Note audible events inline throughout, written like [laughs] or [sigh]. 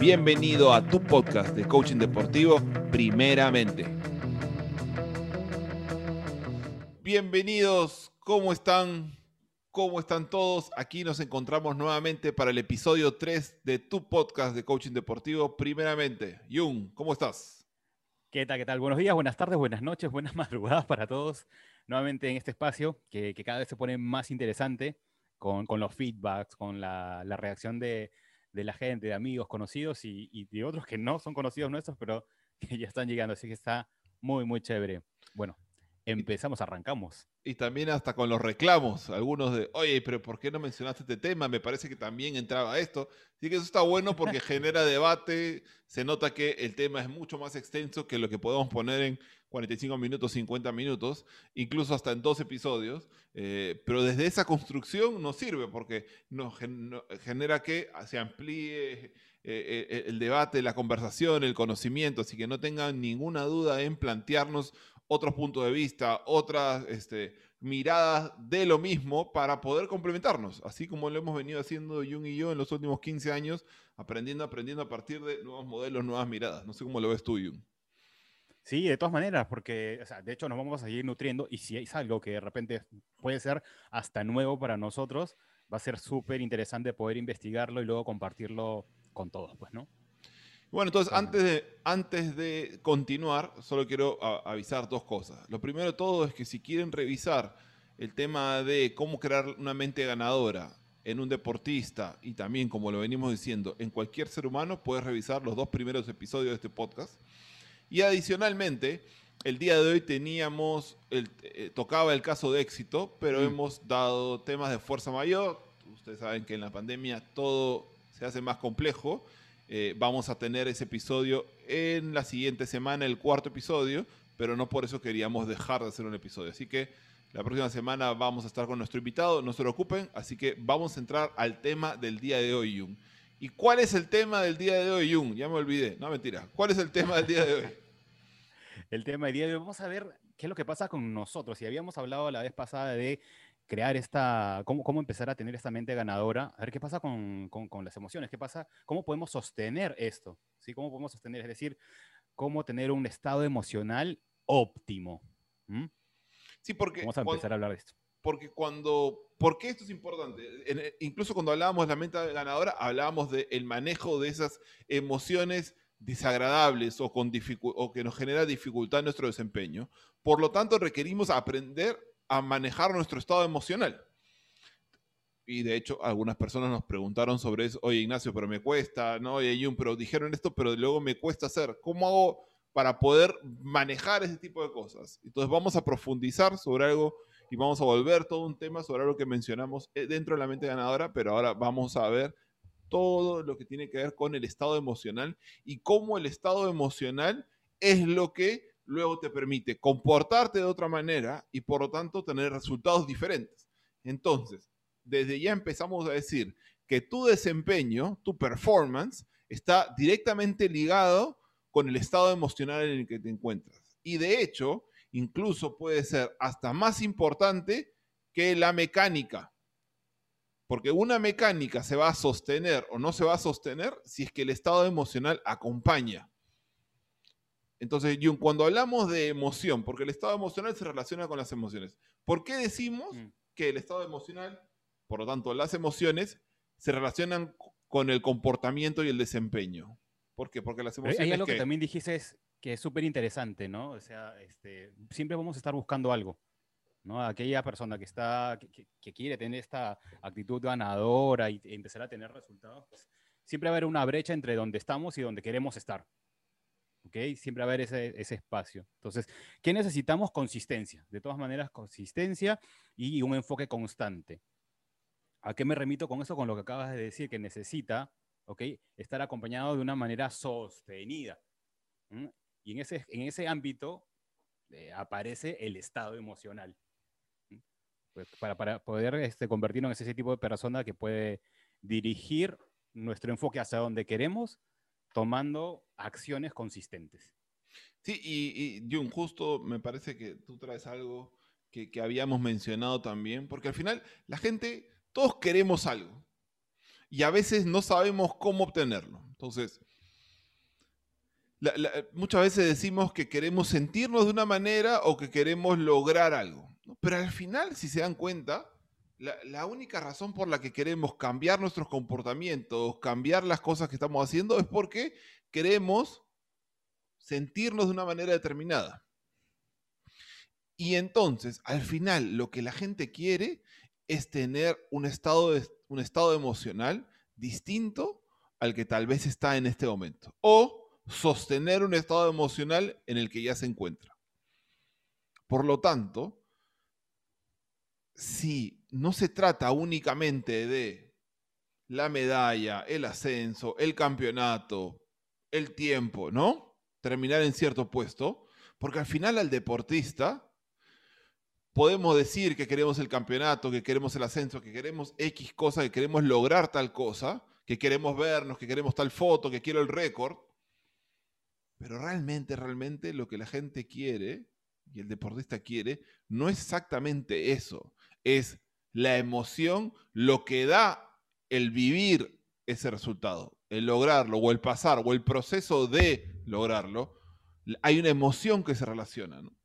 Bienvenido a tu podcast de coaching deportivo, primeramente. Bienvenidos, ¿cómo están? ¿Cómo están todos? Aquí nos encontramos nuevamente para el episodio 3 de tu podcast de coaching deportivo, primeramente. Jung, ¿cómo estás? ¿Qué tal? ¿Qué tal? Buenos días, buenas tardes, buenas noches, buenas [laughs] madrugadas para todos. Nuevamente en este espacio que, cada vez se pone más interesante con, los feedbacks, con la reacción de, de la gente, de amigos, conocidos y, de otros que no son conocidos nuestros, pero [laughs] que ya están llegando. Así que está muy, muy chévere. Bueno, empezamos, arrancamos. Y también hasta con los reclamos, algunos de, oye, pero ¿por qué no mencionaste este tema? Me parece que también entraba esto. Así que eso está bueno porque [laughs] genera debate, se nota que el tema es mucho más extenso que lo que podemos poner en 45 minutos, 50 minutos, incluso hasta en dos episodios, eh, pero desde esa construcción nos sirve porque nos genera que se amplíe eh, eh, el debate, la conversación, el conocimiento, así que no tengan ninguna duda en plantearnos otros puntos de vista, otras este, miradas de lo mismo para poder complementarnos, así como lo hemos venido haciendo Jung y yo en los últimos 15 años, aprendiendo, aprendiendo a partir de nuevos modelos, nuevas miradas. No sé cómo lo ves tú, Jung. Sí, de todas maneras, porque de hecho nos vamos a seguir nutriendo y si es algo que de repente puede ser hasta nuevo para nosotros, va a ser súper interesante poder investigarlo y luego compartirlo con todos, pues, ¿no? Bueno, entonces antes de, antes de continuar, solo quiero avisar dos cosas. Lo primero de todo es que si quieren revisar el tema de cómo crear una mente ganadora en un deportista y también, como lo venimos diciendo, en cualquier ser humano, puedes revisar los dos primeros episodios de este podcast. Y adicionalmente, el día de hoy teníamos, el, eh, tocaba el caso de éxito, pero mm. hemos dado temas de fuerza mayor. Ustedes saben que en la pandemia todo se hace más complejo. Eh, vamos a tener ese episodio en la siguiente semana, el cuarto episodio, pero no por eso queríamos dejar de hacer un episodio. Así que la próxima semana vamos a estar con nuestro invitado, no se preocupen, así que vamos a entrar al tema del día de hoy, Jung. ¿Y cuál es el tema del día de hoy, Jung? Ya me olvidé. No, mentira. ¿Cuál es el tema del día de hoy? [laughs] el tema del día de hoy. Vamos a ver qué es lo que pasa con nosotros. Y habíamos hablado la vez pasada de crear esta, cómo, cómo empezar a tener esta mente ganadora, a ver qué pasa con, con, las emociones, qué pasa, cómo podemos sostener esto, ¿sí? ¿Cómo podemos sostener? Es decir, cómo tener un estado emocional óptimo. Sí, porque... Vamos a empezar a hablar de esto porque cuando, ¿por qué esto es importante? Eh, incluso cuando hablábamos de la mente ganadora, hablábamos del manejo de esas emociones desagradables o, con o que nos genera dificultad en nuestro desempeño. Por lo tanto, requerimos aprender a manejar nuestro estado emocional. Y de hecho, algunas personas nos preguntaron sobre eso. Oye, Ignacio, pero me cuesta, ¿no? Oye, Jun, pero dijeron esto, pero luego me cuesta hacer. ¿Cómo hago para poder manejar ese tipo de cosas? Entonces, vamos a profundizar sobre algo y vamos a volver todo un tema sobre algo que mencionamos eh, dentro de la mente ganadora, pero ahora vamos a ver todo lo que tiene que ver con el estado emocional y cómo el estado emocional es lo que luego te permite comportarte de otra manera y por lo tanto tener resultados diferentes. Entonces, desde ya empezamos a decir que tu desempeño, tu performance, está directamente ligado con el estado emocional en el que te encuentras. Y de hecho, incluso puede ser hasta más importante que la mecánica. Porque una mecánica se va a sostener o no se va a sostener si es que el estado emocional acompaña. Entonces, cuando hablamos de emoción, porque el estado emocional se relaciona con las emociones, ¿por qué decimos mm. que el estado emocional, por lo tanto, las emociones, se relacionan con el comportamiento y el desempeño? ¿Por qué? Porque las emociones. hay algo que, también dijiste es que es súper interesante, ¿no? O sea, este, siempre vamos a estar buscando algo. ¿no? Aquella persona que, está, que, quiere tener esta actitud ganadora y empezar a tener resultados, pues, siempre va a haber una brecha entre donde estamos y donde queremos estar. ¿Ok? Siempre va a haber ese, ese, espacio. Entonces, ¿qué necesitamos? Consistencia. De todas maneras, consistencia y un enfoque constante. ¿A qué me remito con eso? Con lo que acabas de decir, que necesita, ¿ok? Estar acompañado de una manera sostenida. Y en ese, en ese ámbito eh, aparece el estado emocional. Pues, para, para, poder este, convertirnos en ese tipo de persona que puede dirigir nuestro enfoque hacia donde queremos, tomando acciones consistentes. Sí, y, y Jun, justo me parece que tú traes algo que, que habíamos mencionado también, porque al final la gente, todos queremos algo y a veces no sabemos cómo obtenerlo. Entonces, muchas veces decimos que queremos sentirnos de una manera o que queremos lograr algo. Pero al final, si se dan cuenta, la, única razón por la que queremos cambiar nuestros comportamientos, cambiar las cosas que estamos haciendo, es porque queremos sentirnos de una manera determinada. Y entonces, al final, lo que la gente quiere es tener un estado, un estado emocional distinto al que tal vez está en este momento. O sostener un estado emocional en el que ya se encuentra. Por lo tanto, si no se trata únicamente de la medalla, el ascenso, el campeonato, el tiempo, ¿no? Terminar en cierto puesto, porque al final al deportista podemos decir que queremos el campeonato, que queremos el ascenso, que queremos X cosa, que queremos lograr tal cosa, que queremos vernos, que queremos tal foto, que quiero el récord, pero realmente, realmente lo que la gente quiere y el deportista quiere no es exactamente eso, es la emoción, lo que da el vivir ese resultado, el lograrlo o el pasar o el proceso de lograrlo, hay una emoción que se relaciona, ¿no?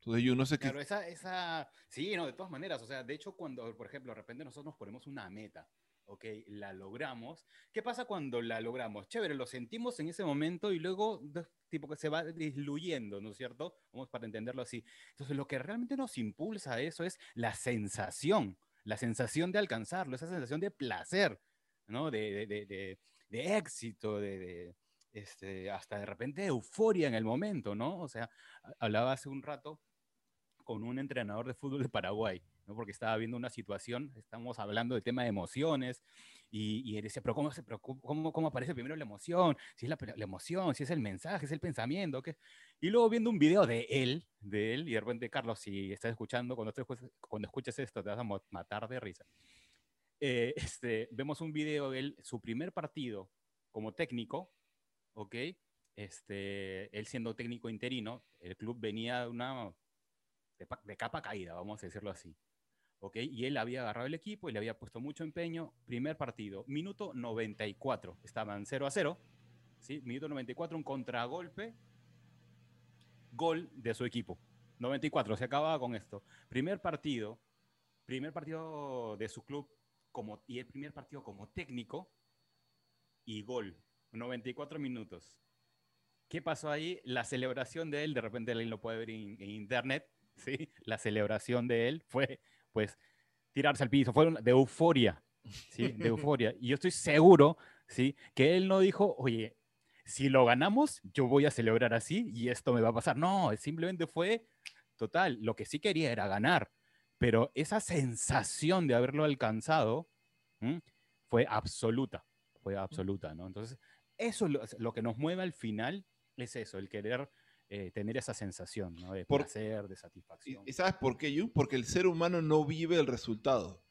Entonces yo no sé qué... esa, esa, sí, no, de todas maneras, o sea, de hecho cuando, por ejemplo, de repente nosotros nos ponemos una meta, ok, la logramos. ¿Qué pasa cuando la logramos? Chévere, lo sentimos en ese momento y luego, tipo que se va diluyendo, ¿no es cierto? Vamos para entenderlo así. Entonces, lo que realmente nos impulsa a eso es la sensación, la sensación de alcanzarlo, esa sensación de placer, ¿no? De, de, de, de éxito, de, este, hasta de repente euforia en el momento, ¿no? O sea, hablaba hace un rato con un entrenador de fútbol de Paraguay, ¿no? porque estaba viendo una situación, estamos hablando de tema de emociones, y, y él decía, pero cómo, se, cómo, cómo, aparece primero la emoción? Si es la, la, emoción, si es el mensaje, es el pensamiento. ¿qué? Y luego viendo un video de él, de él, y de repente, Carlos, si estás escuchando, cuando, cuando escuches esto, te vas a matar de risa. Eh, este, vemos un video de él, su primer partido como técnico, ¿ok? Este, él siendo técnico interino, el club venía de una de, capa caída, vamos a decirlo así. ¿Ok? Y él había agarrado el equipo y le había puesto mucho empeño. Primer partido, minuto 94, estaban 0 a 0, ¿sí? Minuto 94, un contragolpe, gol de su equipo. 94, se acababa con esto. Primer partido, primer partido de su club como, y el primer partido como técnico y gol. 94 minutos. ¿Qué pasó ahí? La celebración de él, de repente él lo puede ver en internet, ¿sí? La celebración de él fue, pues, tirarse al piso, fue de euforia, ¿sí? De [laughs] euforia. Y yo estoy seguro, ¿sí? Que él no dijo, oye, si lo ganamos, yo voy a celebrar así y esto me va a pasar. No, simplemente fue total. Lo que sí quería era ganar, pero esa sensación de haberlo alcanzado fue absoluta, fue absoluta, ¿no? Entonces, eso es lo que nos mueve al final, es eso, el querer eh, tener esa sensación ¿no? de placer, de satisfacción. ¿Y sabes por qué, Yu? Porque el ser humano no vive el resultado.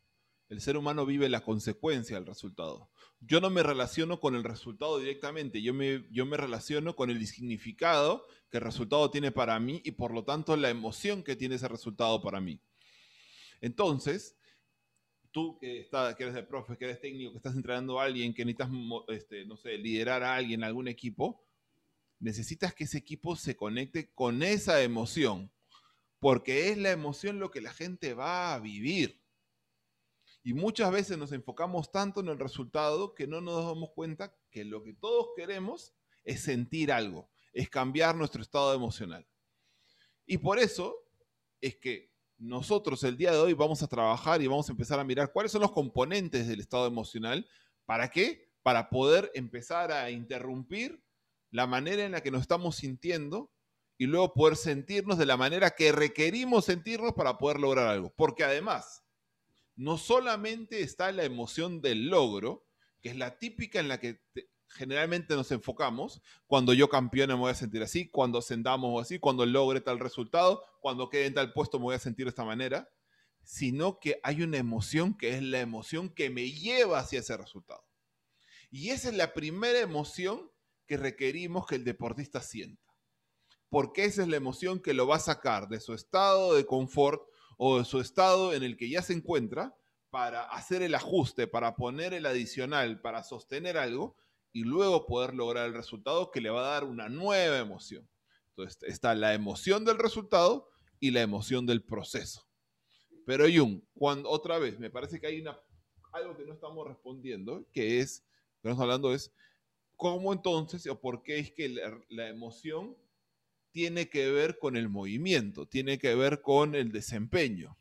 El ser humano vive la consecuencia del resultado. Yo no me relaciono con el resultado directamente, yo me, yo me relaciono con el significado que el resultado tiene para mí y por lo tanto la emoción que tiene ese resultado para mí. Entonces, tú que, está, que eres el profe, que eres técnico, que estás entrenando a alguien, que necesitas, este, no sé, liderar a alguien, algún equipo, necesitas que ese equipo se conecte con esa emoción, porque es la emoción lo que la gente va a vivir. Y muchas veces nos enfocamos tanto en el resultado que no nos damos cuenta que lo que todos queremos es sentir algo, es cambiar nuestro estado emocional. Y por eso es que nosotros el día de hoy vamos a trabajar y vamos a empezar a mirar cuáles son los componentes del estado emocional. ¿Para qué? Para poder empezar a interrumpir la manera en la que nos estamos sintiendo y luego poder sentirnos de la manera que requerimos sentirnos para poder lograr algo. Porque además, no solamente está la emoción del logro, que es la típica en la que generalmente nos enfocamos, cuando yo campeone me voy a sentir así, cuando ascendamos así, cuando logre tal resultado, cuando quede en tal puesto me voy a sentir de esta manera, sino que hay una emoción que es la emoción que me lleva hacia ese resultado. Y esa es la primera emoción que requerimos que el deportista sienta. Porque esa es la emoción que lo va a sacar de su estado de confort o de su estado en el que ya se encuentra para hacer el ajuste, para poner el adicional, para sostener algo, y luego poder lograr el resultado que le va a dar una nueva emoción. Entonces está la emoción del resultado y la emoción del proceso. Pero Jung, cuando otra vez, me parece que hay una, algo que no estamos respondiendo, que es, que estamos hablando es, ¿cómo entonces o por qué es que la, emoción tiene que ver con el movimiento, tiene que ver con el desempeño?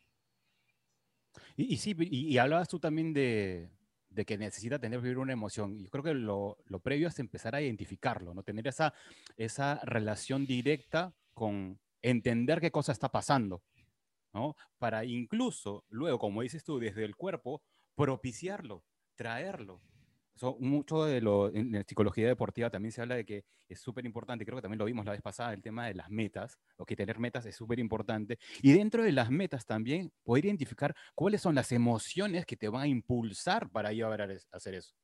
Y, sí, y, hablabas tú también de, de que necesita tener vivir una emoción. Yo creo que lo, lo, previo es empezar a identificarlo, ¿no? Tener esa, esa relación directa con entender qué cosa está pasando, ¿no? Para incluso luego, como dices tú, desde el cuerpo, propiciarlo, traerlo. Eso, mucho de lo, en la psicología deportiva también se habla de que es súper importante, creo que también lo vimos la vez pasada, el tema de las metas, o que tener metas es súper importante. Y dentro de las metas también poder identificar cuáles son las emociones que te van a impulsar para llevar a hacer eso.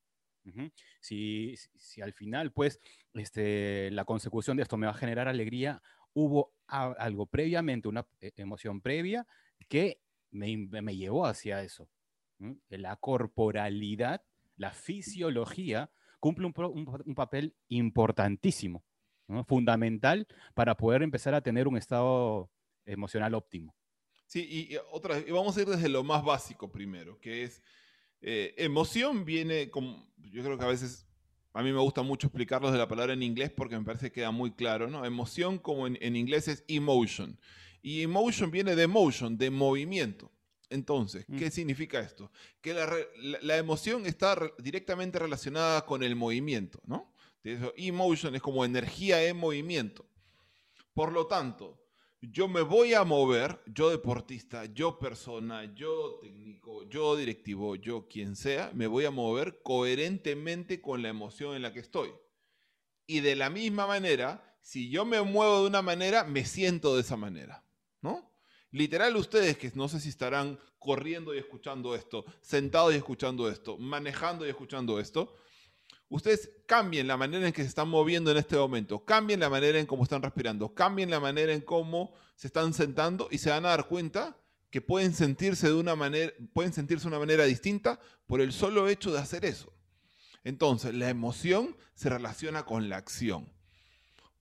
si, si, al final, pues, este, la consecución de esto me va a generar alegría hubo algo previamente, una eh, emoción previa que me, me llevó hacia eso. La corporalidad, la fisiología, cumple un, papel importantísimo, fundamental para poder empezar a tener un estado emocional óptimo. Sí, y, otra vez, vamos a ir desde lo más básico primero, que es eh, emoción viene, como, yo creo que a veces a mí me gusta mucho explicarlos de la palabra en inglés porque me parece que queda muy claro, ¿no? Emoción como en, inglés es emotion. Y emotion viene de motion, de movimiento. Entonces, ¿qué mm. significa esto? Que la, emoción está directamente relacionada con el movimiento, ¿no? Emotion es como energía en movimiento. Por lo tanto, yo me voy a mover, yo deportista, yo persona, yo técnico, yo directivo, yo quien sea, me voy a mover coherentemente con la emoción en la que estoy. Y de la misma manera, si yo me muevo de una manera, me siento de esa manera. Literal, ustedes que no sé si estarán corriendo y escuchando esto, sentados y escuchando esto, manejando y escuchando esto, ustedes cambien la manera en que se están moviendo en este momento, cambien la manera en cómo están respirando, cambien la manera en cómo se están sentando y se van a dar cuenta que pueden sentirse de una manera, pueden sentirse de una manera distinta por el solo hecho de hacer eso. Entonces, la emoción se relaciona con la acción.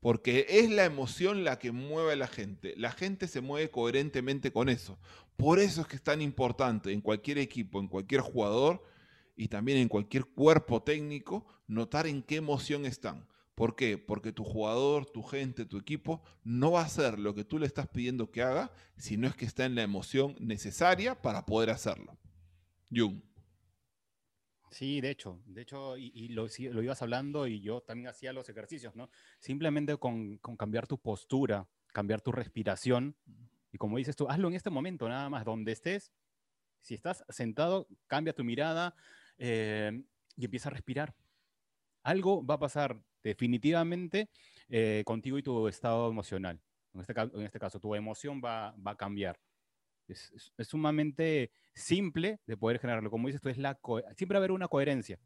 Porque es la emoción la que mueve a la gente. La gente se mueve coherentemente con eso. Por eso es que es tan importante en cualquier equipo, en cualquier jugador, y también en cualquier cuerpo técnico, notar en qué emoción están. ¿Por qué? Porque tu jugador, tu gente, tu equipo no va a hacer lo que tú le estás pidiendo que haga si no es que está en la emoción necesaria para poder hacerlo. Jung. Sí, de hecho, de hecho, y, lo, ibas hablando y yo también hacía los ejercicios, ¿no? Simplemente con, con cambiar tu postura, cambiar tu respiración, y como dices tú, hazlo en este momento, nada más, donde estés. Si estás sentado, cambia tu mirada, eh, y empieza a respirar. Algo va a pasar definitivamente eh, contigo y tu estado emocional. En este, en este caso, tu emoción va, va a cambiar. Es, sumamente simple de poder generarlo. Como dices tú, es la siempre va a haber una coherencia.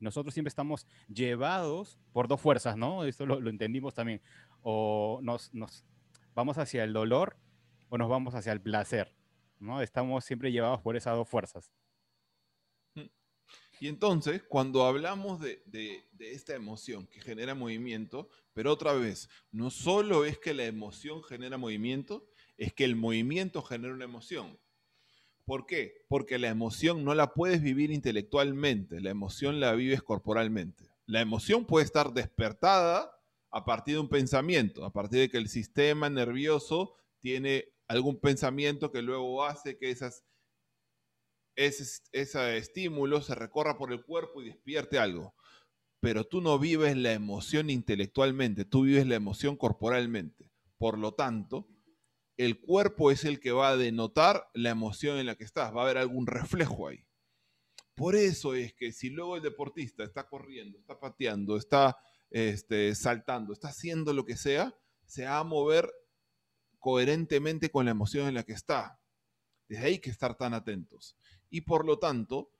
Nosotros siempre estamos llevados por dos fuerzas, ¿no? Esto lo, lo entendimos también. O nos, nos vamos hacia el dolor o nos vamos hacia el placer, ¿no? Estamos siempre llevados por esas dos fuerzas. Y entonces, cuando hablamos de, esta emoción que genera movimiento, pero otra vez, no solo es que la emoción genera movimiento, es que el movimiento genera una emoción. ¿Por qué? Porque la emoción no la puedes vivir intelectualmente, la emoción la vives corporalmente. La emoción puede estar despertada a partir de un pensamiento, a partir de que el sistema nervioso tiene algún pensamiento que luego hace que esas ese, ese estímulo se recorra por el cuerpo y despierte algo. Pero tú no vives la emoción intelectualmente, tú vives la emoción corporalmente. Por lo tanto, el cuerpo es el que va a denotar la emoción en la que estás, va a haber algún reflejo ahí. Por eso es que si luego el deportista está corriendo, está pateando, está este, saltando, está haciendo lo que sea, se va a mover coherentemente con la emoción en la que está. Desde ahí que estar tan atentos. Y por lo tanto,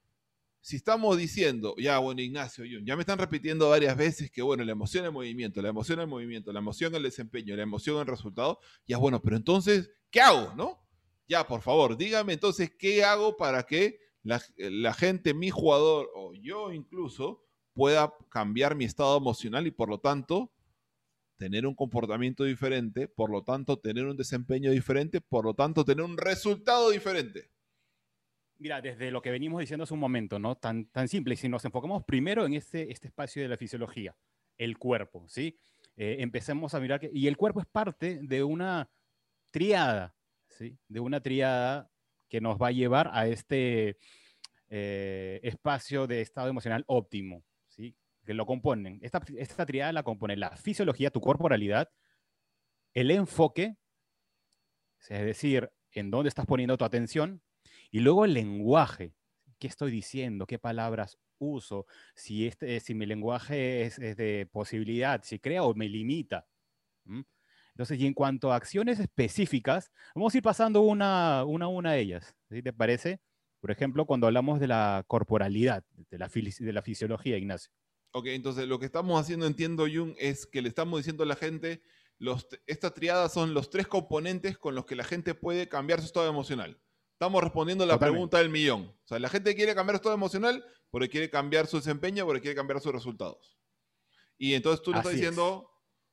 si estamos diciendo, ya bueno, Ignacio, ya me están repitiendo varias veces que, bueno, la emoción el movimiento, la emoción el movimiento, la emoción el desempeño, la emoción el resultado, ya bueno, pero entonces, ¿qué hago? ¿No? Ya, por favor, dígame entonces, ¿qué hago para que la, la gente, mi jugador o yo incluso, pueda cambiar mi estado emocional y por lo tanto tener un comportamiento diferente, por lo tanto tener un desempeño diferente, por lo tanto tener un resultado diferente. Mira, desde lo que venimos diciendo hace un momento, ¿no? Tan, tan simple, si nos enfocamos primero en este, este espacio de la fisiología, el cuerpo, ¿sí? Eh, empecemos a mirar que, y el cuerpo es parte de una triada, ¿sí? De una triada que nos va a llevar a este eh, espacio de estado emocional óptimo, ¿sí? Que lo componen. Esta, esta triada la compone la fisiología, tu corporalidad, el enfoque, es decir, en dónde estás poniendo tu atención, y luego el lenguaje. ¿Qué estoy diciendo? ¿Qué palabras uso? Si, este, si mi lenguaje es, de posibilidad, si crea o me limita. Entonces, y en cuanto a acciones específicas, vamos a ir pasando una, a una de ellas. ¿sí te parece? Por ejemplo, cuando hablamos de la corporalidad, de la, de la fisiología, Ignacio. Ok, entonces lo que estamos haciendo, entiendo, Jung, es que le estamos diciendo a la gente, los, esta triada son los tres componentes con los que la gente puede cambiar su estado emocional. Estamos respondiendo la pregunta del millón. O sea, la gente quiere cambiar su estado emocional porque quiere cambiar su desempeño, porque quiere cambiar sus resultados. Y entonces tú le estás diciendo,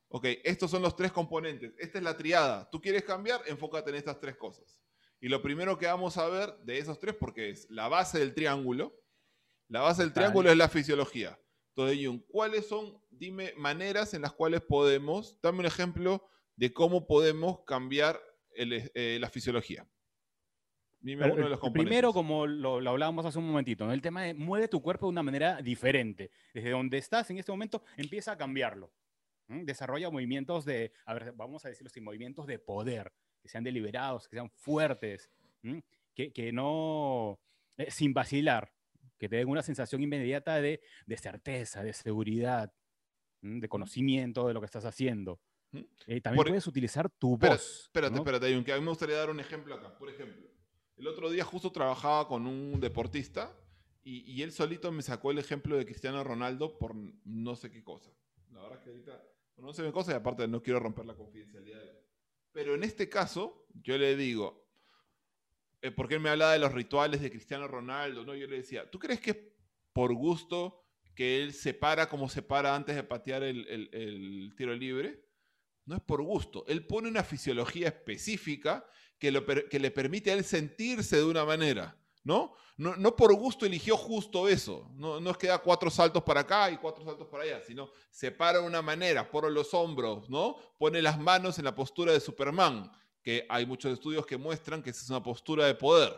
ok, estos son los tres componentes. Esta es la triada. Tú quieres cambiar, enfócate en estas tres cosas. Y lo primero que vamos a ver de esos tres, porque es la base del triángulo, la base del triángulo es la fisiología. Entonces, Jung, ¿cuáles son, dime, maneras en las cuales podemos, dame un ejemplo de cómo podemos cambiar eh, la fisiología? Primero, como lo, hablábamos hace un momentito, ¿no? el tema de mueve tu cuerpo de una manera diferente. Desde donde estás en este momento, empieza a cambiarlo. Desarrolla movimientos de, a ver, vamos a decirlo así, movimientos de poder, que sean deliberados, que sean fuertes, que, que, no, eh, sin vacilar, que te den una sensación inmediata de, de certeza, de seguridad, de conocimiento de lo que estás haciendo. Eh, también puedes utilizar tu voz. Espérate, espérate, aunque a mí me gustaría dar un ejemplo acá. Por ejemplo, el otro día justo trabajaba con un deportista y, él solito me sacó el ejemplo de Cristiano Ronaldo por no sé qué cosa. La verdad es que ahorita no sé qué cosa y aparte no quiero romper la confidencialidad. Pero en este caso, yo le digo, eh, porque él me hablaba de los rituales de Cristiano Ronaldo, ¿no? Yo le decía, ¿tú crees que por gusto que él se para como se para antes de patear el tiro libre? No es por gusto. Él pone una fisiología específica que, le permite a él sentirse de una manera. ¿no? No, no por gusto eligió justo eso. No, no es que da cuatro saltos para acá y cuatro saltos para allá, sino se para de una manera, pone los hombros, ¿no? Pone las manos en la postura de Superman, que hay muchos estudios que muestran que esa es una postura de poder.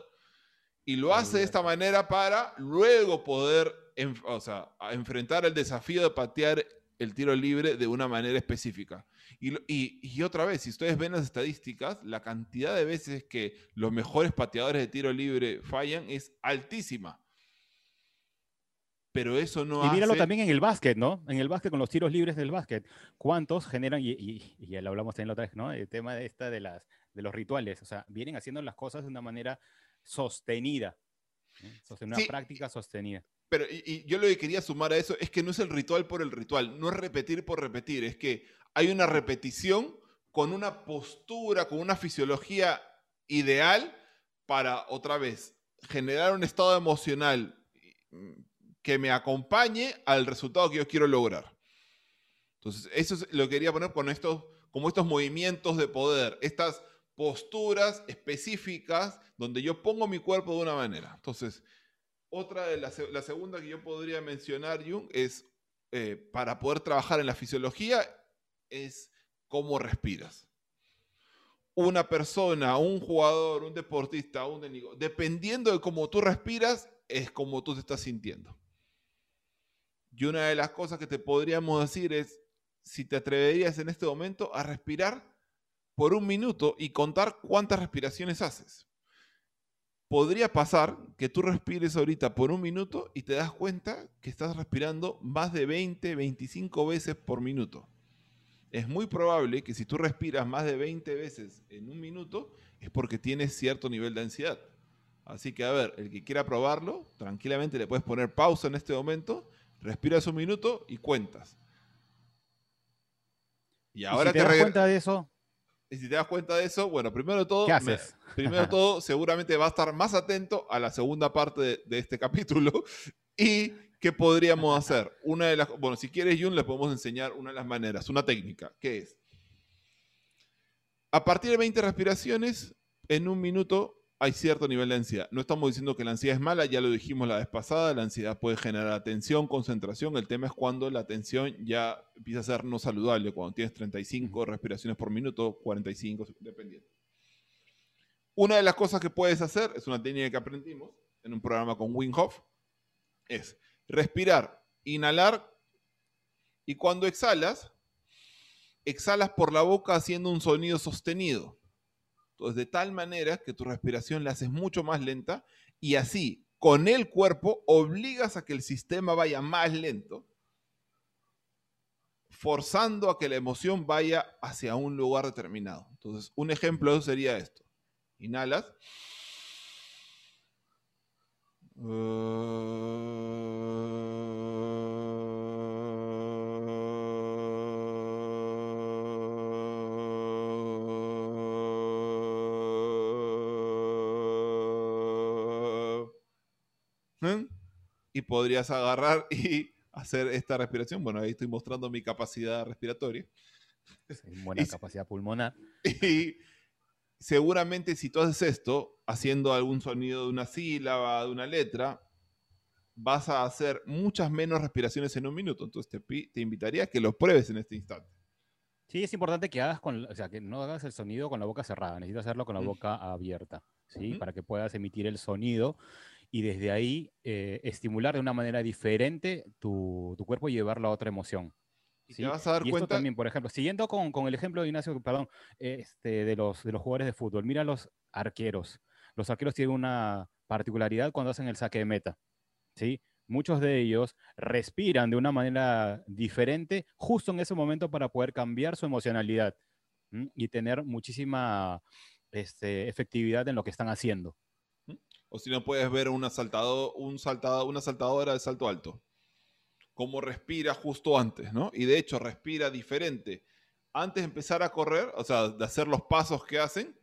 Y lo hace de esta manera para luego poder enfrentar el desafío de patear el tiro libre de una manera específica. Y, otra vez, si ustedes ven las estadísticas, la cantidad de veces que los mejores pateadores de tiro libre fallan es altísima. Pero eso no Y míralo también en el básquet, ¿no? En el básquet, con los tiros libres del básquet. ¿Cuántos generan, y, ya lo hablamos en la otra vez, ¿no? El tema de, esta de, las, de los rituales. O sea, vienen haciendo las cosas de una manera sostenida. Una práctica sostenida. Pero y, yo lo que quería sumar a eso es que no es el ritual por el ritual, no es repetir por repetir, es que hay una repetición con una postura, con una fisiología ideal para, otra vez, generar un estado emocional que me acompañe al resultado que yo quiero lograr. Entonces, eso es lo que quería poner con estos, como estos movimientos de poder, estas posturas específicas donde yo pongo mi cuerpo de una manera. Entonces, otra de la, segunda que yo podría mencionar, Jung, es eh, para poder trabajar en la fisiología, es cómo respiras. Una persona, un jugador, un deportista, un enemigo, dependiendo de cómo tú respiras, es como tú te estás sintiendo. Y una de las cosas que te podríamos decir es, si te atreverías en este momento a respirar por un minuto y contar cuántas respiraciones haces. Podría pasar que tú respires ahorita por un minuto y te das cuenta que estás respirando más de 20, 25 veces por minuto es muy probable que si tú respiras más de 20 veces en un minuto, es porque tienes cierto nivel de ansiedad. Así que, a ver, el que quiera probarlo, tranquilamente le puedes poner pausa en este momento, respiras un minuto y cuentas. Y ahora si te das cuenta de eso. Y si te das cuenta de eso, bueno, primero de todo, ¿Qué haces? primero [laughs] todo, seguramente va a estar más atento a la segunda parte de, de este capítulo [laughs] y ¿qué podríamos hacer? Una de las, bueno, si quieres, Jun, le podemos enseñar una de las maneras, una técnica, ¿Qué es, a partir de 20 respiraciones, en un minuto hay cierto nivel de ansiedad. No estamos diciendo que la ansiedad es mala, ya lo dijimos la vez pasada, la ansiedad puede generar atención, concentración, el tema es cuando la atención ya empieza a ser no saludable, cuando tienes 35 respiraciones por minuto, 45, dependiendo. Una de las cosas que puedes hacer, es una técnica que aprendimos en un programa con Wim Hof, es respirar, inhalar y cuando exhalas, exhalas por la boca haciendo un sonido sostenido. Entonces, de tal manera que tu respiración la haces mucho más lenta y así, con el cuerpo, obligas a que el sistema vaya más lento, forzando a que la emoción vaya hacia un lugar determinado. Entonces, un ejemplo sería esto. Inhalas. Y podrías agarrar y hacer esta respiración. Bueno, ahí estoy mostrando mi capacidad respiratoria. buena capacidad pulmonar. Y seguramente si tú haces esto, haciendo algún sonido de una sílaba, de una letra, vas a hacer muchas menos respiraciones en un minuto. Entonces te, te invitaría a que lo pruebes en este instante. Sí, es importante que hagas con, o sea, que no hagas el sonido con la boca cerrada, necesitas hacerlo con la boca abierta, ¿sí? Para que puedas emitir el sonido y desde ahí eh, estimular de una manera diferente tu, tu, cuerpo y llevarlo a otra emoción. ¿sí? vas a dar y cuenta. Esto también, por ejemplo, siguiendo con, con, el ejemplo de Ignacio, perdón, este, de, los, de los jugadores de fútbol, mira los arqueros. Los arqueros tienen una particularidad cuando hacen el saque de meta. ¿sí? Muchos de ellos respiran de una manera diferente justo en ese momento para poder cambiar su emocionalidad y tener muchísima este, efectividad en lo que están haciendo. O si no puedes ver un saltado, un saltado, una saltadora de salto alto cómo respira justo antes, ¿no? Y de hecho respira diferente antes de empezar a correr, o sea, de hacer los pasos que hacen,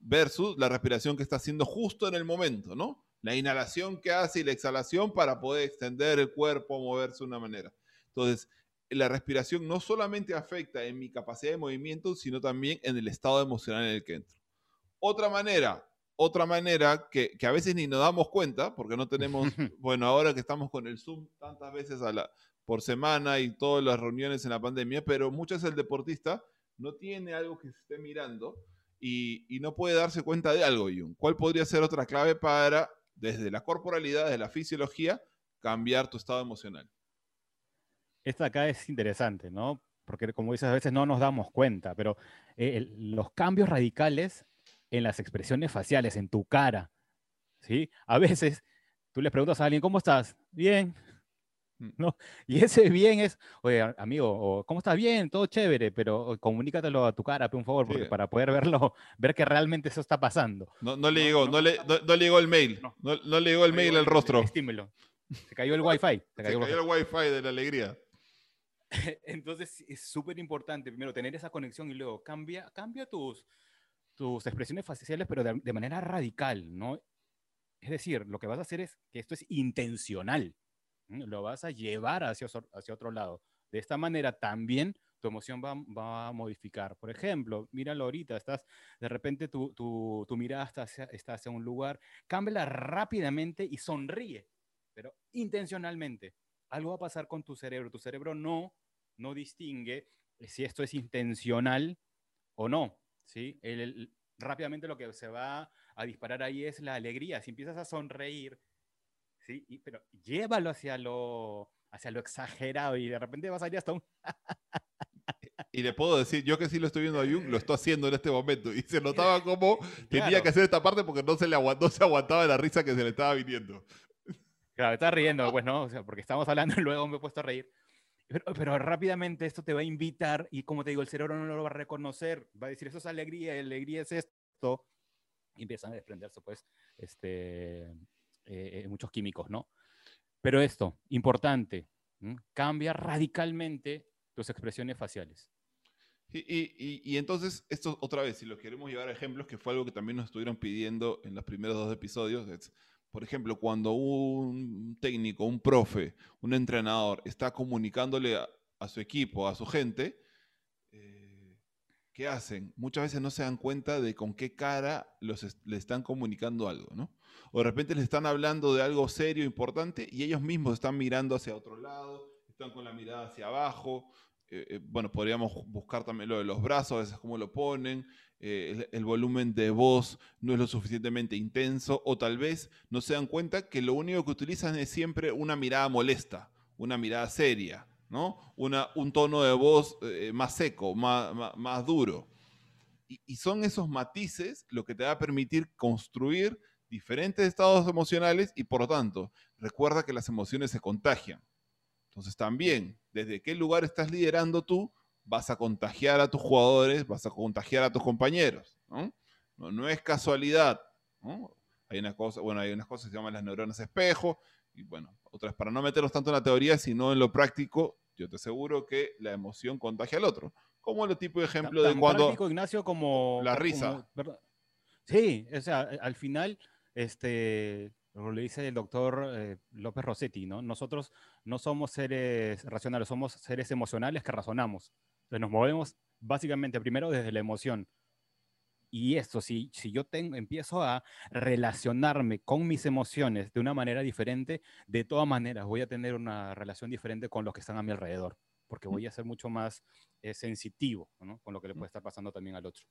versus la respiración que está haciendo justo en el momento, ¿no? La inhalación que hace y la exhalación para poder extender el cuerpo, moverse de una manera. Entonces, la respiración no solamente afecta en mi capacidad de movimiento, sino también en el estado emocional en el que entro. Otra manera otra manera que, a veces ni nos damos cuenta, porque no tenemos, [laughs] bueno, ahora que estamos con el Zoom tantas veces a la, por semana y todas las reuniones en la pandemia, pero muchas veces el deportista no tiene algo que se esté mirando y, no puede darse cuenta de algo, Jung. ¿Cuál podría ser otra clave para, desde la corporalidad, desde la fisiología, cambiar tu estado emocional? Esta acá es interesante, ¿no? Porque como dices, a veces no nos damos cuenta, pero eh, los cambios radicales en las expresiones faciales, en tu cara. ¿sí? A veces tú le preguntas a alguien, ¿cómo estás? Bien. Mm. ¿No? Y ese bien es, oye, amigo, ¿cómo estás? Bien, todo chévere, pero comunícatelo a tu cara, por favor, porque para poder verlo, ver que realmente eso está pasando. No, no le llegó, no, le, no, llegó el mail, no, no, le llegó el mail al rostro. Estímulo. Se cayó el wifi. Se cayó, se cayó el wifi de la alegría. [laughs] Entonces es súper importante primero tener esa conexión y luego cambia, cambia tus, tus expresiones faciales, pero de, manera radical, ¿no? Es decir, lo que vas a hacer es que esto es intencional, lo vas a llevar hacia, hacia otro lado. De esta manera también tu emoción va, va, a modificar. Por ejemplo, míralo ahorita, estás, de repente tu, tu, tu mirada está hacia, está hacia un lugar, cámbiala rápidamente y sonríe, pero intencionalmente. Algo va a pasar con tu cerebro. Tu cerebro no, no distingue si esto es intencional o no. ¿Sí? El, rápidamente lo que se va a disparar ahí es la alegría. Si empiezas a sonreír, ¿sí? pero llévalo hacia lo, hacia lo exagerado y de repente vas a ir hasta un... [laughs] y le puedo decir, yo que sí lo estoy viendo a Jung, lo estoy haciendo en este momento. Y se notaba [laughs] como tenía que hacer esta parte porque no se le aguantó, se aguantaba la risa que se le estaba viniendo. Claro, está riendo, pues no, porque estamos hablando y [laughs] luego me he puesto a reír. Pero, rápidamente esto te va a invitar y como te digo, el cerebro no lo va a reconocer, va a decir, eso es alegría, alegría es esto, y empiezan a desprenderse pues este, eh, eh, muchos químicos, ¿no? Pero esto, importante, cambia radicalmente tus expresiones faciales. Y, y, y, entonces, esto otra vez, si lo queremos llevar a ejemplos, que fue algo que también nos estuvieron pidiendo en los primeros dos episodios, es por ejemplo, cuando un técnico, un profe, un entrenador está comunicándole a, su equipo, a su gente, eh, ¿qué hacen? Muchas veces no se dan cuenta de con qué cara los le están comunicando algo, ¿no? O de repente les están hablando de algo serio, importante, y ellos mismos están mirando hacia otro lado, están con la mirada hacia abajo. Eh, eh, bueno, podríamos buscar también lo de los brazos, a veces cómo lo ponen, eh, el, volumen de voz no es lo suficientemente intenso o tal vez no se dan cuenta que lo único que utilizan es siempre una mirada molesta, una mirada seria, ¿no? Una, un tono de voz más seco, más, más, duro. Y, son esos matices lo que te va a permitir construir diferentes estados emocionales y por lo tanto, recuerda que las emociones se contagian. Entonces también, desde qué lugar estás liderando tú, vas a contagiar a tus jugadores, vas a contagiar a tus compañeros. No, no, es casualidad. Hay una cosa, bueno, hay unas cosas que se llaman las neuronas espejo, y bueno, otras para no meternos tanto en la teoría, sino en lo práctico, yo te aseguro que la emoción contagia al otro. Como el tipo de ejemplo de cuando. Práctico, Ignacio, como. La risa. sí, o sea, al final, este, lo le dice el doctor eh, López Rossetti, ¿no? Nosotros no somos seres racionales, somos seres emocionales que razonamos. Entonces nos movemos básicamente primero desde la emoción. Y esto, si, si yo tengo, empiezo a relacionarme con mis emociones de una manera diferente, de todas maneras voy a tener una relación diferente con los que están a mi alrededor, porque voy a ser mucho más eh, sensitivo ¿no? con lo que le puede estar pasando también al otro.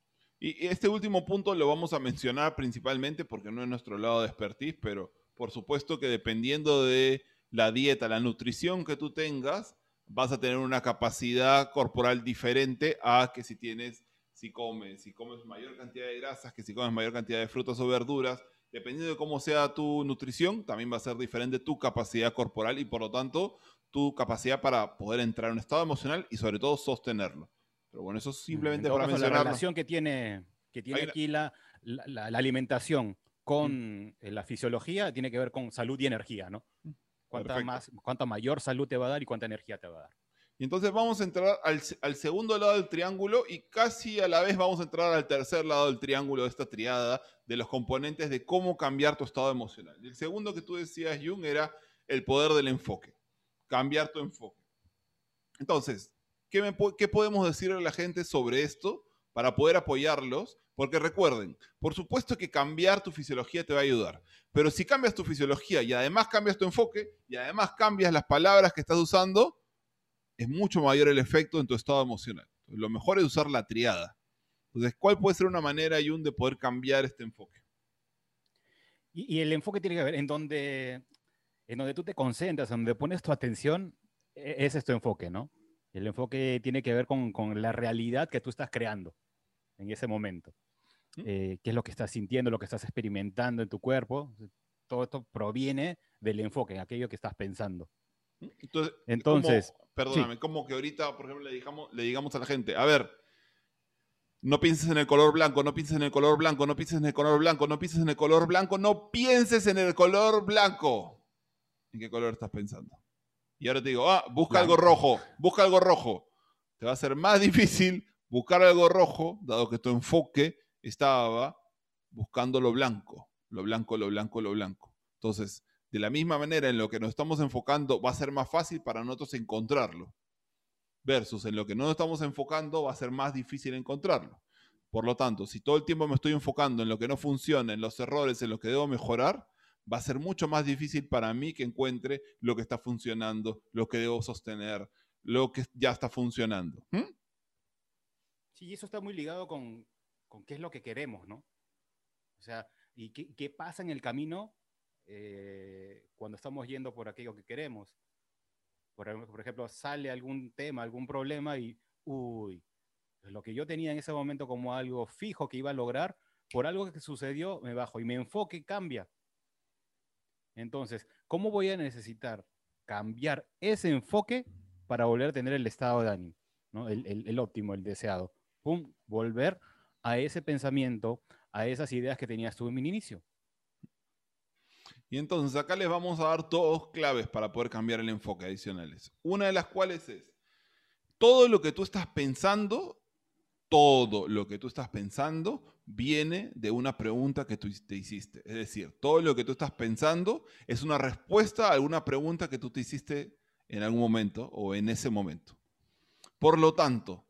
Y este último punto lo vamos a mencionar principalmente porque no es nuestro lado de expertise, pero por supuesto que dependiendo de la dieta, la nutrición que tú tengas, vas a tener una capacidad corporal diferente a que si tienes, si comes, si comes mayor cantidad de grasas, que si comes mayor cantidad de frutas o verduras. Dependiendo de cómo sea tu nutrición, también va a ser diferente tu capacidad corporal y por lo tanto tu capacidad para poder entrar en un estado emocional y sobre todo sostenerlo. Pero bueno, eso simplemente para mencionar. La relación que tiene, que tiene aquí la, la, alimentación con mm. la fisiología tiene que ver con salud y energía, ¿no? Cuánta, más, cuánta mayor salud te va a dar y cuánta energía te va a dar. Y entonces vamos a entrar al, al, segundo lado del triángulo y casi a la vez vamos a entrar al tercer lado del triángulo de esta triada de los componentes de cómo cambiar tu estado emocional. El segundo que tú decías, Jung, era el poder del enfoque, cambiar tu enfoque. Entonces, ¿qué, podemos decirle a la gente sobre esto para poder apoyarlos porque recuerden, por supuesto que cambiar tu fisiología te va a ayudar, pero si cambias tu fisiología y además cambias tu enfoque y además cambias las palabras que estás usando, es mucho mayor el efecto en tu estado emocional. lo mejor es usar la triada. Entonces, ¿cuál puede ser una manera, Yun, de poder cambiar este enfoque? Y, el enfoque tiene que ver en donde, en donde tú te concentras, en donde pones tu atención, e, es tu enfoque, ¿no? El enfoque tiene que ver con, con la realidad que tú estás creando en ese momento. Eh, qué es lo que estás sintiendo, lo que estás experimentando en tu cuerpo. Todo esto proviene del enfoque, aquello que estás pensando. Entonces, Entonces perdóname, como que ahorita, por ejemplo, le digamos, le digamos a la gente, a ver, no pienses en el color blanco, no pienses en el color blanco, no pienses en el color blanco, no pienses en el color blanco, no pienses en el color blanco. ¿En qué color estás pensando? Y ahora te digo, ah, busca algo rojo, busca algo rojo. Te va a ser más [laughs] difícil buscar algo rojo, dado que tu enfoque estaba buscando lo blanco, lo blanco, lo blanco, lo blanco. Entonces, de la misma manera en lo que nos estamos enfocando va a ser más fácil para nosotros encontrarlo, versus en lo que no nos estamos enfocando va a ser más difícil encontrarlo. Por lo tanto, si todo el tiempo me estoy enfocando en lo que no funciona, en los errores, en lo que debo mejorar, va a ser mucho más difícil para mí que encuentre lo que está funcionando, lo que debo sostener, lo que ya está funcionando. ¿Mm? y eso está muy ligado con, qué es lo que queremos, ¿no? O sea, y qué, pasa en el camino eh, cuando estamos yendo por aquello que queremos. Por, ejemplo, sale algún tema, algún problema y, uy, lo que yo tenía en ese momento como algo fijo que iba a lograr, por algo que sucedió, me bajo y mi enfoque cambia. Entonces, ¿cómo voy a necesitar cambiar ese enfoque para volver a tener el estado de ánimo, ¿no? el óptimo, el deseado? pum, volver a ese pensamiento, a esas ideas que tenías tú en mi inicio. Y entonces acá les vamos a dar dos claves para poder cambiar el enfoque adicionales. Una de las cuales es, todo lo que tú estás pensando, todo lo que tú estás pensando viene de una pregunta que tú te hiciste. Es decir, todo lo que tú estás pensando es una respuesta a alguna pregunta que tú te hiciste en algún momento o en ese momento. Por lo tanto,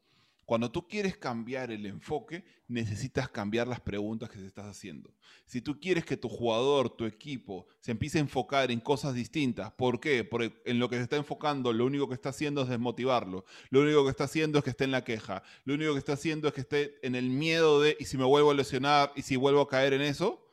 cuando tú quieres cambiar el enfoque, necesitas cambiar las preguntas que te estás haciendo. Si tú quieres que tu jugador, tu equipo, se empiece a enfocar en cosas distintas, ¿por qué? Porque en lo que se está enfocando, lo único que está haciendo es desmotivarlo. Lo único que está haciendo es que esté en la queja. Lo único que está haciendo es que esté en el miedo de, ¿y si me vuelvo a lesionar? ¿Y si vuelvo a caer en eso?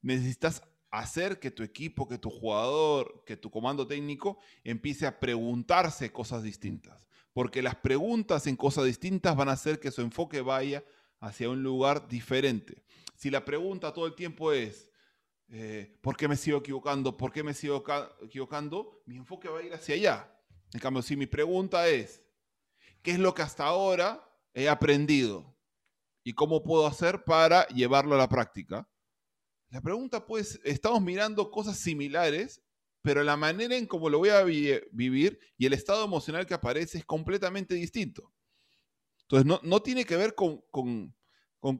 Necesitas hacer que tu equipo, que tu jugador, que tu comando técnico empiece a preguntarse cosas distintas porque las preguntas en cosas distintas van a hacer que su enfoque vaya hacia un lugar diferente. Si la pregunta todo el tiempo es, eh, ¿por qué me sigo equivocando? ¿Por qué me sigo equivocando? Mi enfoque va a ir hacia allá. En cambio, si mi pregunta es, ¿qué es lo que hasta ahora he aprendido? ¿Y cómo puedo hacer para llevarlo a la práctica? La pregunta, pues, estamos mirando cosas similares pero la manera en cómo lo voy a vivir y el estado emocional que aparece es completamente distinto. Entonces, no, tiene que ver con,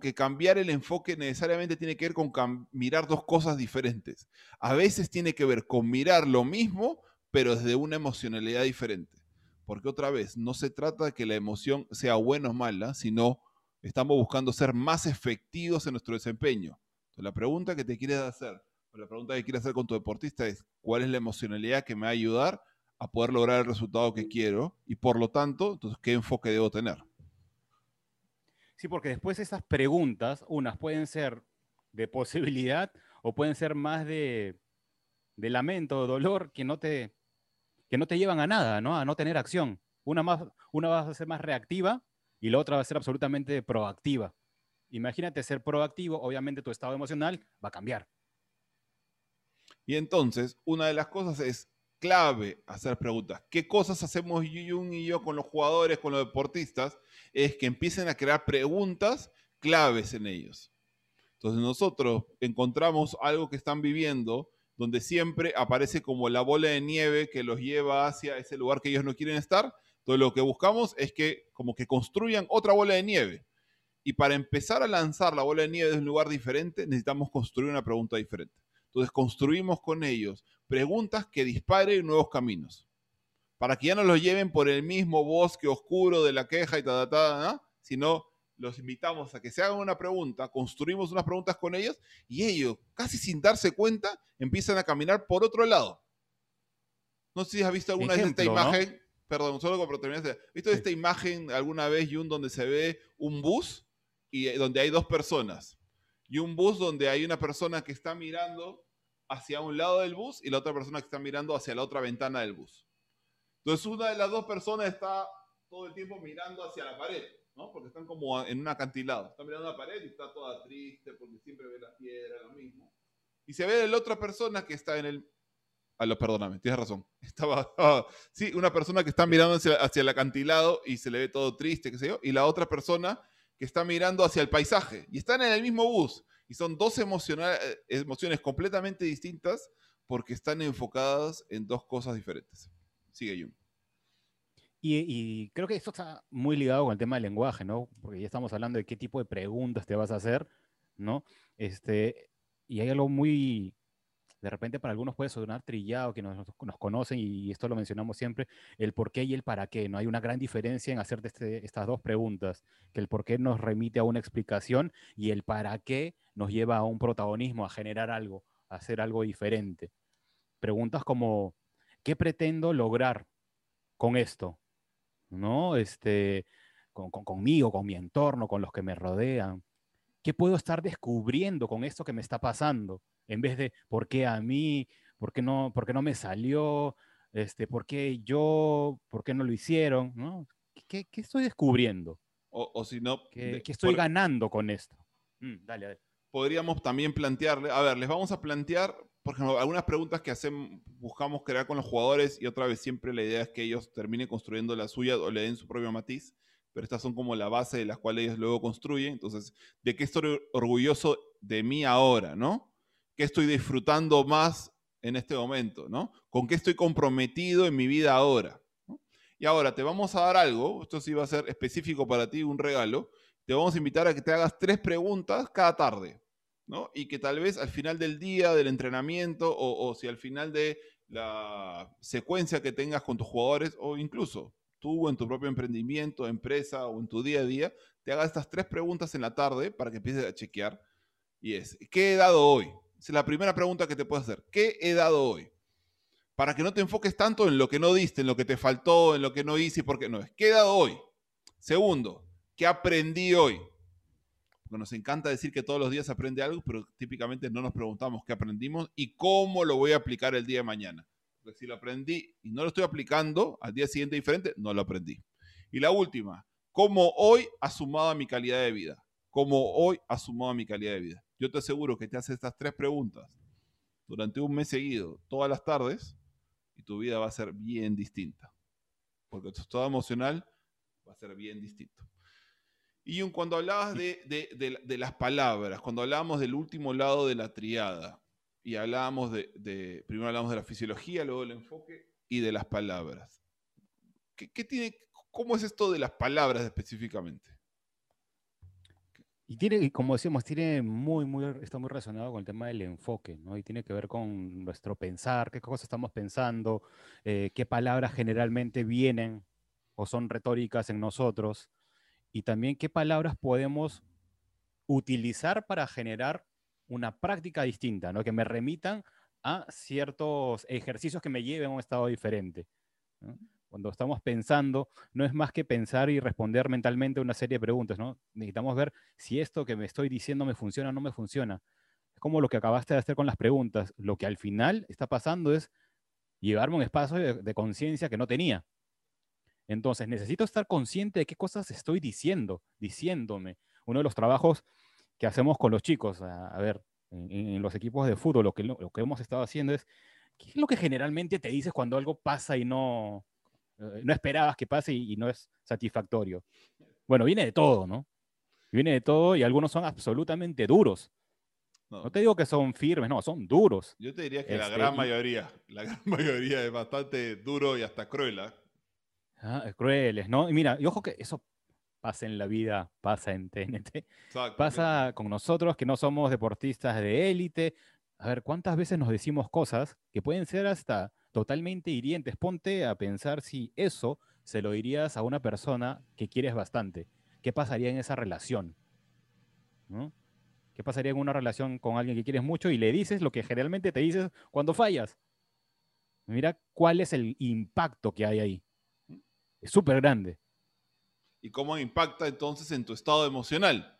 que cambiar el enfoque necesariamente tiene que ver con mirar dos cosas diferentes. A veces tiene que ver con mirar lo mismo, pero desde una emocionalidad diferente. Porque otra vez, no se trata de que la emoción sea buena o mala, sino estamos buscando ser más efectivos en nuestro desempeño. Entonces, la pregunta que te quieres hacer la pregunta que quieres hacer con tu deportista es, ¿cuál es la emocionalidad que me va a ayudar a poder lograr el resultado que quiero? Y por lo tanto, entonces, ¿qué enfoque debo tener? Sí, porque después esas preguntas, unas pueden ser de posibilidad o pueden ser más de, de lamento, dolor, que no, te, que no te llevan a nada, ¿no? A no tener acción. Una, más, una va a ser más reactiva y la otra va a ser absolutamente proactiva. Imagínate ser proactivo, obviamente tu estado emocional va a cambiar. Y entonces, una de las cosas es clave hacer preguntas. ¿Qué cosas hacemos Jung y yo con los jugadores, con los deportistas? Es que empiecen a crear preguntas claves en ellos. Entonces nosotros encontramos algo que están viviendo donde siempre aparece como la bola de nieve que los lleva hacia ese lugar que ellos no quieren estar. Entonces lo que buscamos es que como que construyan otra bola de nieve. Y para empezar a lanzar la bola de nieve de un lugar diferente, necesitamos construir una pregunta diferente. Entonces construimos con ellos preguntas que disparen nuevos caminos. Para que ya no los lleven por el mismo bosque oscuro de la queja y tal, tal, sino los invitamos a que se hagan una pregunta, construimos unas preguntas con ellos y ellos, casi sin darse cuenta, empiezan a caminar por otro lado. No sé si has visto alguna vez esta imagen, perdón, solo como terminar. ¿Has visto esta imagen alguna vez, Jun, donde se ve un bus y eh, donde hay dos personas? Y un bus donde hay una persona que está mirando hacia un lado del bus y la otra persona que está mirando hacia la otra ventana del bus. Entonces una de las dos personas está todo el tiempo mirando hacia la pared, ¿no? Porque están como en un acantilado. Está mirando la pared y está toda triste porque siempre ve la piedra, lo mismo. Y se ve la otra persona que está en el... Ah, lo, perdóname, tienes razón. [laughs] Estaba... sí, una persona que está mirando hacia, hacia el acantilado y se le ve todo triste, qué sé yo. Y la otra persona que está mirando hacia el paisaje y están en el mismo bus. Y son dos eh, emociones completamente distintas porque están enfocadas en dos cosas diferentes. Sigue Jung. Y, creo que esto está muy ligado con el tema del lenguaje, ¿no? Porque ya estamos hablando de qué tipo de preguntas te vas a hacer, ¿no? Este, y hay algo muy, de repente para algunos puede sonar trillado, que nos, nos, conocen, y esto lo mencionamos siempre, el por qué y el para qué. No hay una gran diferencia en hacer este, estas dos preguntas, que el por qué nos remite a una explicación y el para qué nos lleva a un protagonismo, a generar algo, a hacer algo diferente. Preguntas como, ¿qué pretendo lograr con esto? ¿No? Este, con, conmigo, con mi entorno, con los que me rodean. ¿Qué puedo estar descubriendo con esto que me está pasando? En vez de por qué a mí, por qué no, por qué no me salió, este, por qué yo, por qué no lo hicieron, ¿no? ¿Qué, qué estoy descubriendo? O, si no... ¿Qué, estoy ganando con esto? Mm, dale, dale. Podríamos también plantearle, a ver, les vamos a plantear, por ejemplo, algunas preguntas que hacemos, buscamos crear con los jugadores y otra vez siempre la idea es que ellos terminen construyendo la suya o le den su propio matiz, pero estas son como la base de las cuales ellos luego construyen. Entonces, ¿de qué estoy orgulloso de mí ahora, no? Qué estoy disfrutando más en este momento, ¿no? ¿Con qué estoy comprometido en mi vida ahora? Y ahora te vamos a dar algo, esto sí va a ser específico para ti, un regalo, te vamos a invitar a que te hagas tres preguntas cada tarde, ¿no? Y que tal vez al final del día, del entrenamiento, o, si al final de la secuencia que tengas con tus jugadores, o incluso tú en tu propio emprendimiento, empresa o en tu día a día, te hagas estas tres preguntas en la tarde para que empieces a chequear. Y es, ¿qué he dado hoy? Es la primera pregunta que te puedes hacer. ¿Qué he dado hoy? Para que no te enfoques tanto en lo que no diste, en lo que te faltó, en lo que no hice y por qué no es. ¿Qué he dado hoy? Segundo, ¿qué aprendí hoy? Porque nos encanta decir que todos los días aprende algo, pero típicamente no nos preguntamos qué aprendimos y cómo lo voy a aplicar el día de mañana. Porque si lo aprendí y no lo estoy aplicando al día siguiente diferente, no lo aprendí. Y la última, ¿cómo hoy ha sumado a mi calidad de vida? ¿Cómo hoy ha sumado a mi calidad de vida? Yo te aseguro que te haces estas tres preguntas durante un mes seguido, todas las tardes, y tu vida va a ser bien distinta. Porque tu estado emocional va a ser bien distinto. Y cuando hablabas de, las palabras, cuando hablábamos del último lado de la triada, y hablábamos de, primero hablamos de la fisiología, luego del enfoque y de las palabras. ¿Qué, tiene, ¿Cómo es esto de las palabras específicamente? Y tiene, como decíamos, tiene muy, muy, está muy relacionado con el tema del enfoque, ¿no? Y tiene que ver con nuestro pensar, qué cosas estamos pensando, eh, qué palabras generalmente vienen o son retóricas en nosotros, y también qué palabras podemos utilizar para generar una práctica distinta, ¿no? que me remitan a ciertos ejercicios que me lleven a un estado diferente. Cuando estamos pensando, no es más que pensar y responder mentalmente una serie de preguntas. ¿no? Necesitamos ver si esto que me estoy diciendo me funciona o no me funciona. Es como lo que acabaste de hacer con las preguntas. Lo que al final está pasando es llevarme un espacio de conciencia que no tenía. Entonces, necesito estar consciente de qué cosas estoy diciendo, diciéndome. Uno de los trabajos que hacemos con los chicos, a, ver, en, los equipos de fútbol, lo que, lo, que hemos estado haciendo es, ¿qué es lo que generalmente te dices cuando algo pasa y no, no esperabas que pase y, no es satisfactorio? Bueno, viene de todo, ¿no? Viene de todo y algunos son absolutamente duros. No. te digo que son firmes, no, son duros. Yo te diría que la este, gran mayoría, la [laughs] gran mayoría es bastante duro y hasta cruel. ¿ah? Ah, crueles, ¿no? Y mira, y ojo que eso pasa en la vida, pasa en TNT, pasa con nosotros que no somos deportistas de élite. A ver, ¿cuántas veces nos decimos cosas que pueden ser hasta totalmente hirientes? Ponte a pensar si eso se lo dirías a una persona que quieres bastante. ¿Qué pasaría en esa relación? ¿No? ¿Qué pasaría en una relación con alguien que quieres mucho y le dices lo que generalmente te dices cuando fallas? Mira cuál es el impacto que hay ahí. Es súper grande. ¿Y cómo impacta entonces en tu estado emocional?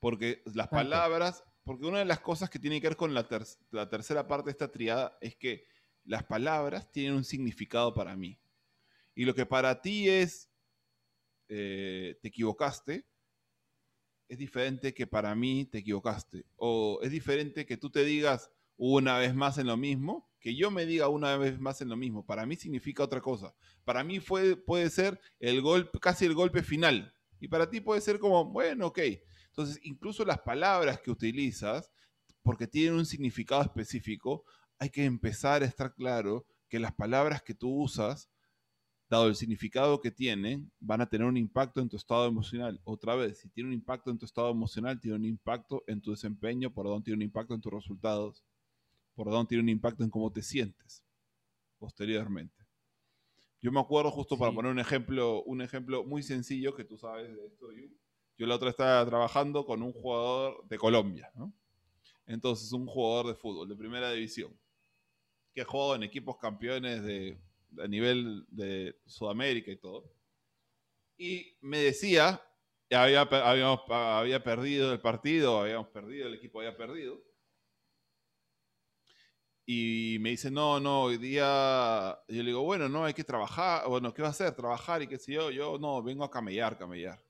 Porque las palabras, porque una de las cosas que tiene que ver con la, tercera parte de esta triada es que las palabras tienen un significado para mí. Y lo que para ti es, eh, te equivocaste, es diferente que para mí te equivocaste. O es diferente que tú te digas una vez más en lo mismo que yo me diga una vez más en lo mismo, para mí significa otra cosa. Para mí fue, puede ser el golpe, casi el golpe final. Y para ti puede ser como, bueno, ok. Entonces, incluso las palabras que utilizas, porque tienen un significado específico, hay que empezar a estar claro que las palabras que tú usas, dado el significado que tienen, van a tener un impacto en tu estado emocional. Otra vez, si tiene un impacto en tu estado emocional, tiene un impacto en tu desempeño, por donde tiene un impacto en tus resultados por dónde tiene un impacto en cómo te sientes posteriormente. Yo me acuerdo justo para poner un ejemplo, un ejemplo muy sencillo que tú sabes de esto. Yo, la otra estaba trabajando con un jugador de Colombia, Entonces, un jugador de fútbol de primera división que ha jugado en equipos campeones de, a nivel de Sudamérica y todo. Y me decía, había, había perdido el partido, habíamos perdido, el equipo había perdido y me dice, no, no, hoy día, yo le digo, bueno, no, hay que trabajar, bueno, ¿qué va a hacer? Trabajar y qué sé yo, yo no, vengo a camellar, camellar.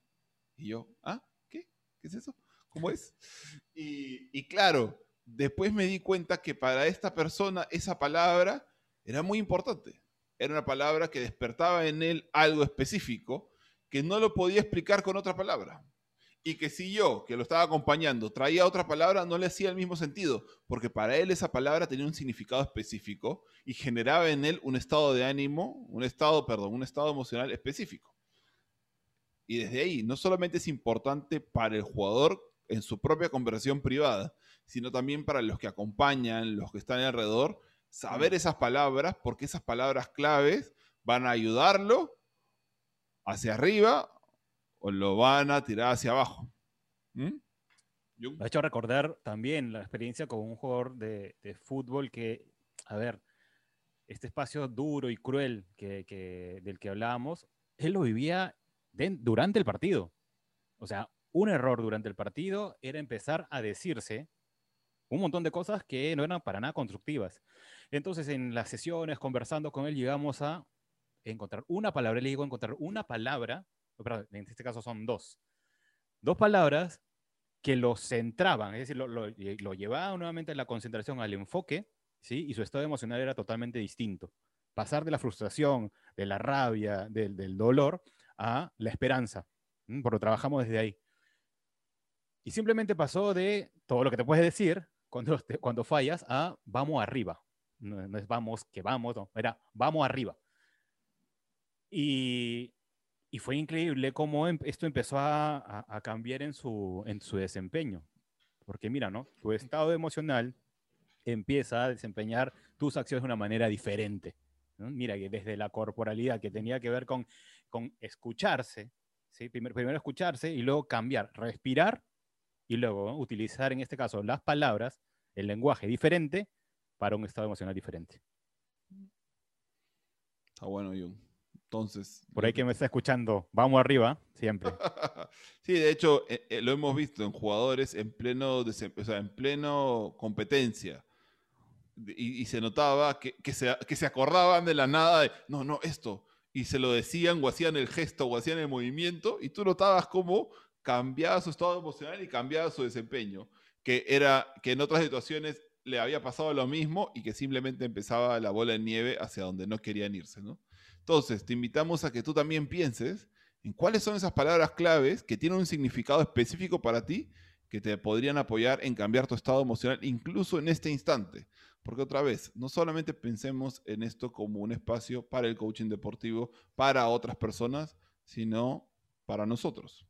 Y yo, ¿ah? ¿Qué? ¿Qué es eso? ¿Cómo es? Y, y claro, después me di cuenta que para esta persona esa palabra era muy importante. Era una palabra que despertaba en él algo específico que no lo podía explicar con otra palabra y que si yo, que lo estaba acompañando, traía otra palabra, no le hacía el mismo sentido, porque para él esa palabra tenía un significado específico y generaba en él un estado de ánimo, un estado, perdón, un estado emocional específico. Y desde ahí, no solamente es importante para el jugador en su propia conversión privada, sino también para los que acompañan, los que están alrededor, saber esas palabras, porque esas palabras claves van a ayudarlo hacia arriba o lo van a tirar hacia abajo. ¿Mm? Me ha hecho recordar también la experiencia con un jugador de, fútbol que, a ver, este espacio duro y cruel que, del que hablábamos, él lo vivía durante el partido. O sea, un error durante el partido era empezar a decirse un montón de cosas que no eran para nada constructivas. Entonces, en las sesiones, conversando con él, llegamos a encontrar una palabra, le digo encontrar una palabra, en este caso son dos, dos palabras que lo centraban, es decir, lo, lo, lo llevaban nuevamente la concentración al enfoque, ¿sí? Y su estado emocional era totalmente distinto. Pasar de la frustración, de la rabia, del, del dolor, a la esperanza, porque trabajamos desde ahí. Y simplemente pasó de todo lo que te puedes decir cuando, cuando fallas a vamos arriba. No, es vamos, que vamos, no, era vamos arriba. Y, y fue increíble cómo em, esto empezó a, a, cambiar en su, en su desempeño. Porque mira, ¿no? Tu estado emocional empieza a desempeñar tus acciones de una manera diferente. Mira, que desde la corporalidad, que tenía que ver con, con escucharse, ¿sí? primero, primero escucharse y luego cambiar, respirar y luego utilizar en este caso las palabras, el lenguaje diferente para un estado emocional diferente. Está bueno, Jung. Entonces. Por ahí que me está escuchando, vamos arriba, siempre. [laughs] sí, de hecho, eh, eh, lo hemos visto en jugadores en pleno, en pleno competencia. Y, se notaba que, se, que se acordaban de la nada de, no, no, esto. Y se lo decían o hacían el gesto o hacían el movimiento y tú notabas cómo cambiaba su estado emocional y cambiaba su desempeño, que era que en otras situaciones le había pasado lo mismo y que simplemente empezaba la bola de nieve hacia donde no querían irse, ¿no? Entonces, te invitamos a que tú también pienses en cuáles son esas palabras claves que tienen un significado específico para ti que te podrían apoyar en cambiar tu estado emocional incluso en este instante. Porque otra vez, no solamente pensemos en esto como un espacio para el coaching deportivo, para otras personas, sino para nosotros.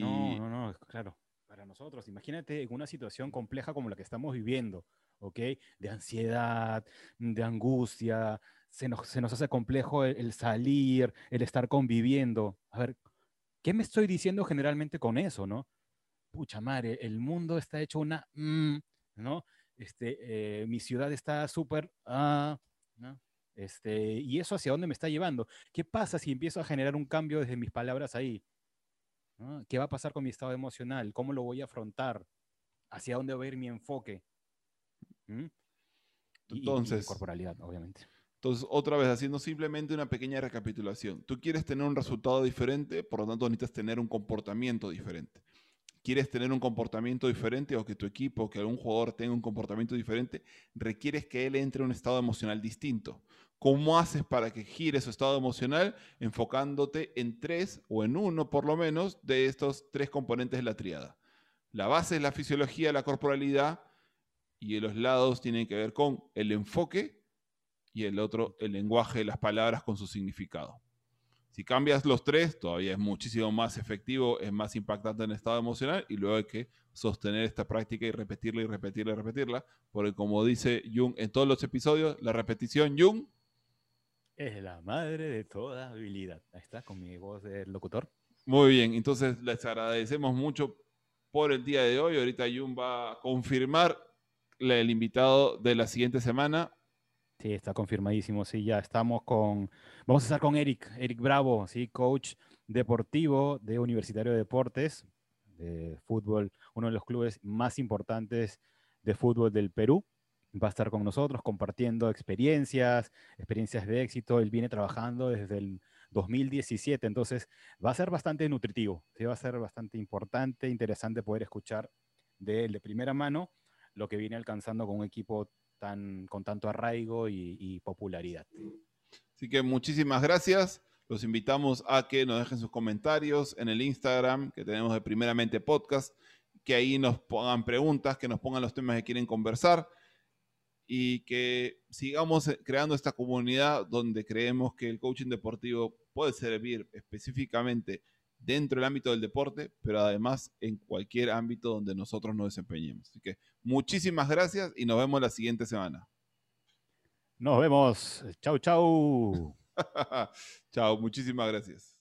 No, no, no, claro. Para nosotros, imagínate en una situación compleja como la que estamos viviendo, ¿ok? De ansiedad, de angustia, se nos, se nos hace complejo el, salir, el estar conviviendo. A ver, ¿qué me estoy diciendo generalmente con eso, no? Pucha madre, el mundo está hecho una, mm, ¿no? Este, eh, mi ciudad está súper, ah, ¿no? Este, y eso hacia dónde me está llevando. ¿Qué pasa si empiezo a generar un cambio desde mis palabras ahí? ¿Qué va a pasar con mi estado emocional? ¿Cómo lo voy a afrontar? ¿Hacia dónde va a ir mi enfoque? ¿Mm? Entonces, corporalidad, obviamente. Entonces, otra vez, haciendo simplemente una pequeña recapitulación. Tú quieres tener un resultado diferente, por lo tanto necesitas tener un comportamiento diferente. Quieres tener un comportamiento diferente o que tu equipo, que algún jugador tenga un comportamiento diferente, requieres que él entre en un estado emocional distinto. ¿Cómo haces para que gire su estado emocional? Enfocándote en tres o en uno por lo menos de estos tres componentes de la triada. La base es la fisiología, la corporalidad y los lados tienen que ver con el enfoque y el otro el lenguaje, las palabras con su significado. Si cambias los tres, todavía es muchísimo más efectivo, es más impactante en el estado emocional y luego hay que sostener esta práctica y repetirla y repetirla y repetirla, porque como dice Jung en todos los episodios, la repetición, Jung, es la madre de toda habilidad. Ahí está, con mi voz de locutor. Muy bien, entonces les agradecemos mucho por el día de hoy. Ahorita Jun va a confirmar el invitado de la siguiente semana. Sí, está confirmadísimo. Sí, ya estamos con. Vamos a estar con Eric, Eric Bravo, sí, coach deportivo de Universitario de Deportes, de fútbol, uno de los clubes más importantes de fútbol del Perú va a estar con nosotros compartiendo experiencias, experiencias de éxito. Él viene trabajando desde el 2017, entonces va a ser bastante nutritivo, ¿sí? va a ser bastante importante, interesante poder escuchar de él de primera mano lo que viene alcanzando con un equipo tan, con tanto arraigo y, y popularidad. Así que muchísimas gracias. Los invitamos a que nos dejen sus comentarios en el Instagram que tenemos de Primeramente Podcast, que ahí nos pongan preguntas, que nos pongan los temas que quieren conversar y que sigamos eh, creando esta comunidad donde creemos que el coaching deportivo puede servir específicamente dentro del ámbito del deporte, pero además en cualquier ámbito donde nosotros nos desempeñemos. Así que muchísimas gracias y nos vemos la siguiente semana. Nos vemos. Chau, chau. [laughs] chao, muchísimas gracias.